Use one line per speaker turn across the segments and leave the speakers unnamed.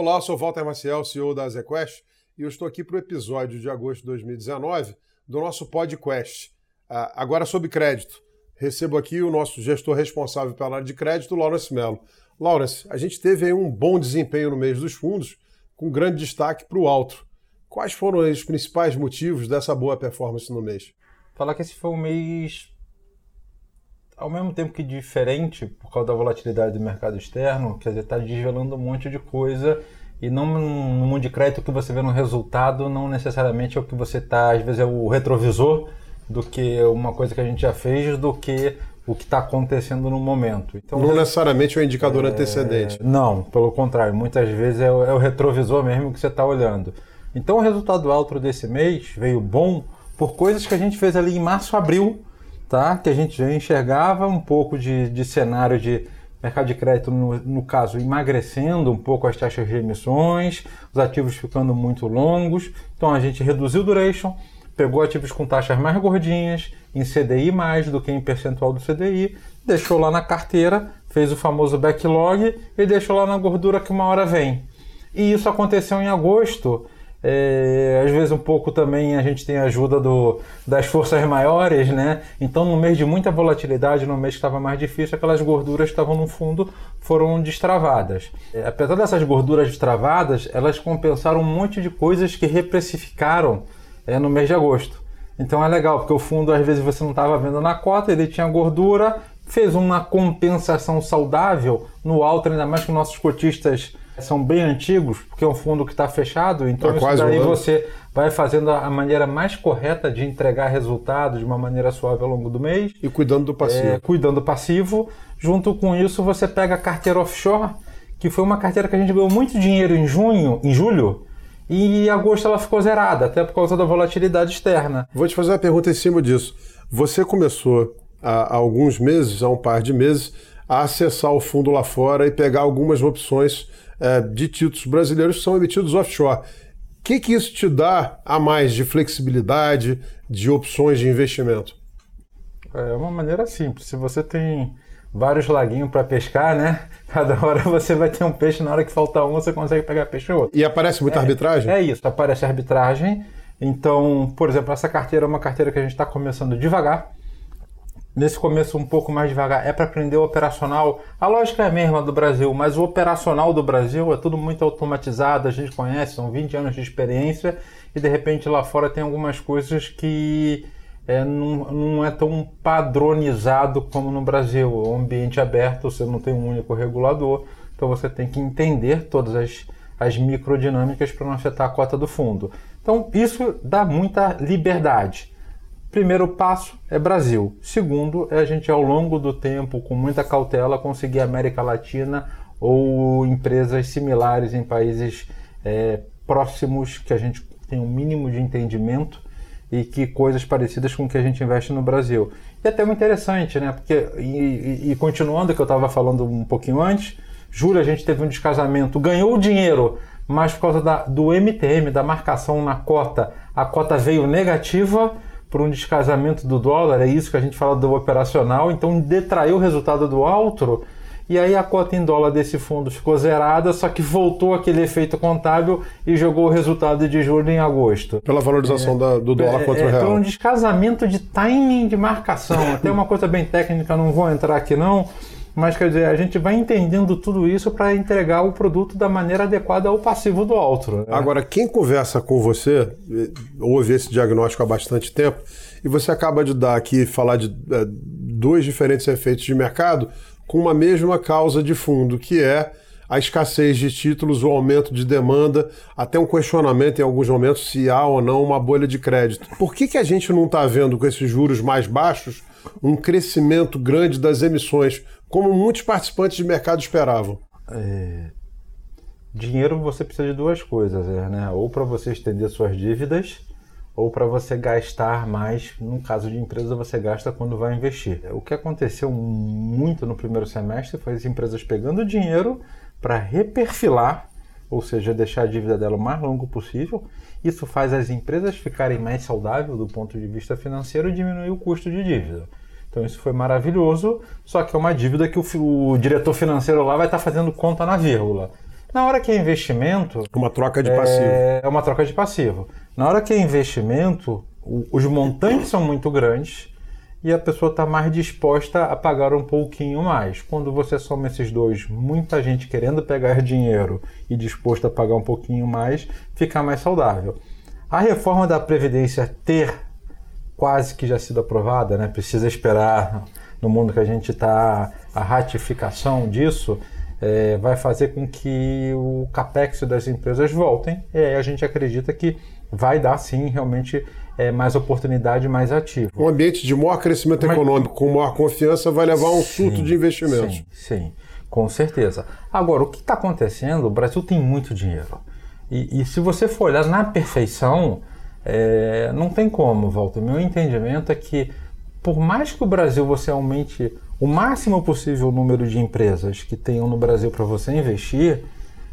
Olá, sou Walter Maciel, CEO da ZQuest, e eu estou aqui para o episódio de agosto de 2019 do nosso podcast. Ah, agora sobre crédito. Recebo aqui o nosso gestor responsável pela área de crédito, Lawrence Mello. Lawrence, a gente teve um bom desempenho no mês dos fundos, com grande destaque para o alto. Quais foram os principais motivos dessa boa performance no mês?
Falar que esse foi um mês ao mesmo tempo que diferente por causa da volatilidade do mercado externo, quer dizer, está desvelando um monte de coisa e não no mundo de crédito que você vê no resultado não necessariamente é o que você está, às vezes é o retrovisor do que uma coisa que a gente já fez do que o que está acontecendo no momento.
Então, não necessariamente é um indicador é... antecedente.
Não, pelo contrário, muitas vezes é o, é o retrovisor mesmo que você está olhando. Então o resultado alto desse mês veio bom por coisas que a gente fez ali em março, abril, tá? que a gente já enxergava um pouco de, de cenário de mercado de crédito, no, no, caso, emagrecendo um pouco as taxas de emissões, os ativos ficando muito longos. Então a gente reduziu o duration, pegou ativos com taxas mais gordinhas, em CDI mais do que em percentual do CDI, deixou lá na carteira, fez o famoso backlog e deixou lá na gordura que uma hora vem. E isso aconteceu em agosto é, às vezes um pouco também a gente tem a ajuda do, das forças maiores, né? Então no mês de muita volatilidade, no mês que estava mais difícil, aquelas gorduras que estavam no fundo foram destravadas. É, apesar dessas gorduras destravadas, elas compensaram um monte de coisas que reprecificaram é, no mês de agosto. Então é legal, porque o fundo às vezes você não estava vendo na cota, ele tinha gordura, fez uma compensação saudável no alto, ainda mais que nossos cotistas são bem antigos, porque é um fundo que está fechado, então tá isso daí um você vai fazendo a maneira mais correta de entregar resultados de uma maneira suave ao longo do mês.
E cuidando do passivo. É,
cuidando do passivo. Junto com isso, você pega a carteira offshore, que foi uma carteira que a gente ganhou muito dinheiro em junho, em julho, e em agosto ela ficou zerada, até por causa da volatilidade externa.
Vou te fazer uma pergunta em cima disso. Você começou há alguns meses, há um par de meses, a acessar o fundo lá fora e pegar algumas opções de títulos brasileiros que são emitidos offshore. O que, que isso te dá a mais de flexibilidade, de opções de investimento?
É uma maneira simples. Se você tem vários laguinhos para pescar, né? Cada hora você vai ter um peixe, na hora que faltar um, você consegue pegar peixe outro.
E aparece muita
é,
arbitragem?
É isso, aparece arbitragem. Então, por exemplo, essa carteira é uma carteira que a gente está começando devagar nesse começo um pouco mais devagar, é para aprender o operacional. A lógica é a mesma do Brasil, mas o operacional do Brasil é tudo muito automatizado, a gente conhece, são 20 anos de experiência e de repente lá fora tem algumas coisas que é, não, não é tão padronizado como no Brasil. O ambiente aberto, você não tem um único regulador, então você tem que entender todas as, as microdinâmicas para não afetar a cota do fundo. Então isso dá muita liberdade. Primeiro passo é Brasil. Segundo é a gente, ao longo do tempo, com muita cautela, conseguir América Latina ou empresas similares em países é, próximos que a gente tem um mínimo de entendimento e que coisas parecidas com o que a gente investe no Brasil. E é até muito interessante, né? Porque, e, e, continuando o que eu estava falando um pouquinho antes, julho a gente teve um descasamento, ganhou dinheiro, mas por causa da, do MTM, da marcação na cota, a cota veio negativa por um descasamento do dólar, é isso que a gente fala do operacional, então detraiu o resultado do outro, e aí a cota em dólar desse fundo ficou zerada, só que voltou aquele efeito contábil e jogou o resultado de julho em agosto.
Pela valorização é, da, do dólar é, contra o é, real. Então
um descasamento de timing de marcação, até uma coisa bem técnica, não vou entrar aqui não, mas quer dizer, a gente vai entendendo tudo isso para entregar o produto da maneira adequada ao passivo do outro. Né?
Agora, quem conversa com você, ouve esse diagnóstico há bastante tempo, e você acaba de dar aqui, falar de é, dois diferentes efeitos de mercado com uma mesma causa de fundo, que é a escassez de títulos, o aumento de demanda, até um questionamento em alguns momentos se há ou não uma bolha de crédito. Por que, que a gente não está vendo com esses juros mais baixos um crescimento grande das emissões, como muitos participantes de mercado esperavam? É...
Dinheiro você precisa de duas coisas, é, né? Ou para você estender suas dívidas, ou para você gastar mais. No caso de empresa, você gasta quando vai investir. O que aconteceu muito no primeiro semestre foi as empresas pegando dinheiro para reperfilar, ou seja, deixar a dívida dela o mais longo possível. Isso faz as empresas ficarem mais saudáveis do ponto de vista financeiro e diminuir o custo de dívida. Então isso foi maravilhoso, só que é uma dívida que o, o diretor financeiro lá vai estar tá fazendo conta na vírgula. Na hora que é investimento.
Uma troca de passivo.
É uma troca de passivo. Na hora que é investimento, os montantes são muito grandes e a pessoa está mais disposta a pagar um pouquinho mais. Quando você soma esses dois, muita gente querendo pegar dinheiro e disposta a pagar um pouquinho mais, fica mais saudável. A reforma da Previdência ter quase que já sido aprovada, né? precisa esperar no mundo que a gente está a ratificação disso, é, vai fazer com que o capex das empresas voltem. E aí a gente acredita que vai dar sim realmente é, mais oportunidade, mais ativo.
Um ambiente de maior crescimento Mas, econômico, com maior confiança, vai levar a um sim, surto de investimentos.
Sim, sim, com certeza. Agora, o que está acontecendo? O Brasil tem muito dinheiro. E, e, se você for olhar na perfeição, é, não tem como, Walter. Meu entendimento é que, por mais que o Brasil você aumente o máximo possível o número de empresas que tenham no Brasil para você investir,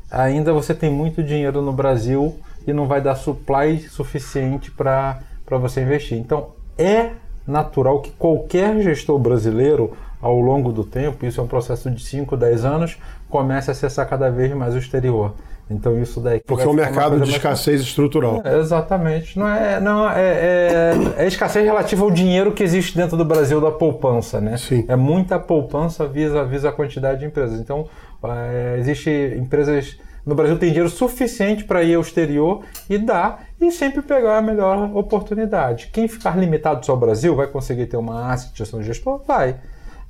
ainda você tem muito dinheiro no Brasil e não vai dar supply suficiente para você investir. Então, é natural que qualquer gestor brasileiro, ao longo do tempo, isso é um processo de 5, 10 anos, comece a acessar cada vez mais o exterior. Então isso daí.
Porque é um mercado de escassez mais... estrutural.
É, exatamente. Não é, não é, é, é, escassez relativa ao dinheiro que existe dentro do Brasil da poupança, né?
Sim.
É muita poupança visa, visa a quantidade de empresas. Então é, existe empresas no Brasil tem dinheiro suficiente para ir ao exterior e dar e sempre pegar a melhor oportunidade. Quem ficar limitado só ao Brasil vai conseguir ter uma asset gestor? Vai.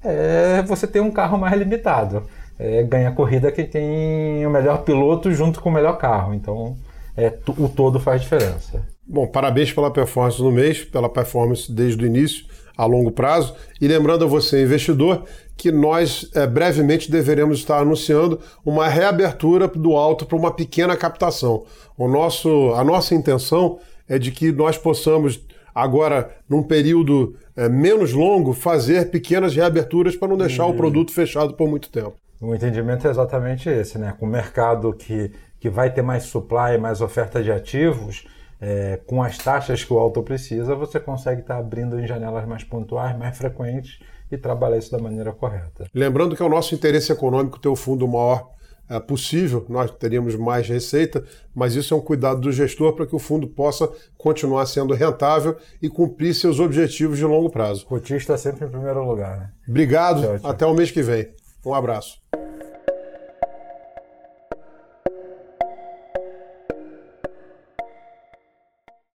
É, você tem um carro mais limitado é, ganha corrida quem tem o melhor piloto junto com o melhor carro. Então, é, o todo faz diferença.
Bom, parabéns pela performance no mês, pela performance desde o início, a longo prazo. E lembrando a você, investidor, que nós é, brevemente deveremos estar anunciando uma reabertura do alto para uma pequena captação. O nosso, a nossa intenção é de que nós possamos, agora, num período é, menos longo, fazer pequenas reaberturas para não deixar o produto fechado por muito tempo.
O entendimento é exatamente esse, né? Com o mercado que, que vai ter mais supply, mais oferta de ativos, é, com as taxas que o auto precisa, você consegue estar tá abrindo em janelas mais pontuais, mais frequentes e trabalhar isso da maneira correta.
Lembrando que é o nosso interesse econômico ter o fundo maior é, possível, nós teríamos mais receita, mas isso é um cuidado do gestor para que o fundo possa continuar sendo rentável e cumprir seus objetivos de longo prazo.
O cotista sempre em primeiro lugar. Né?
Obrigado, tchau, tchau. até o mês que vem. Um abraço.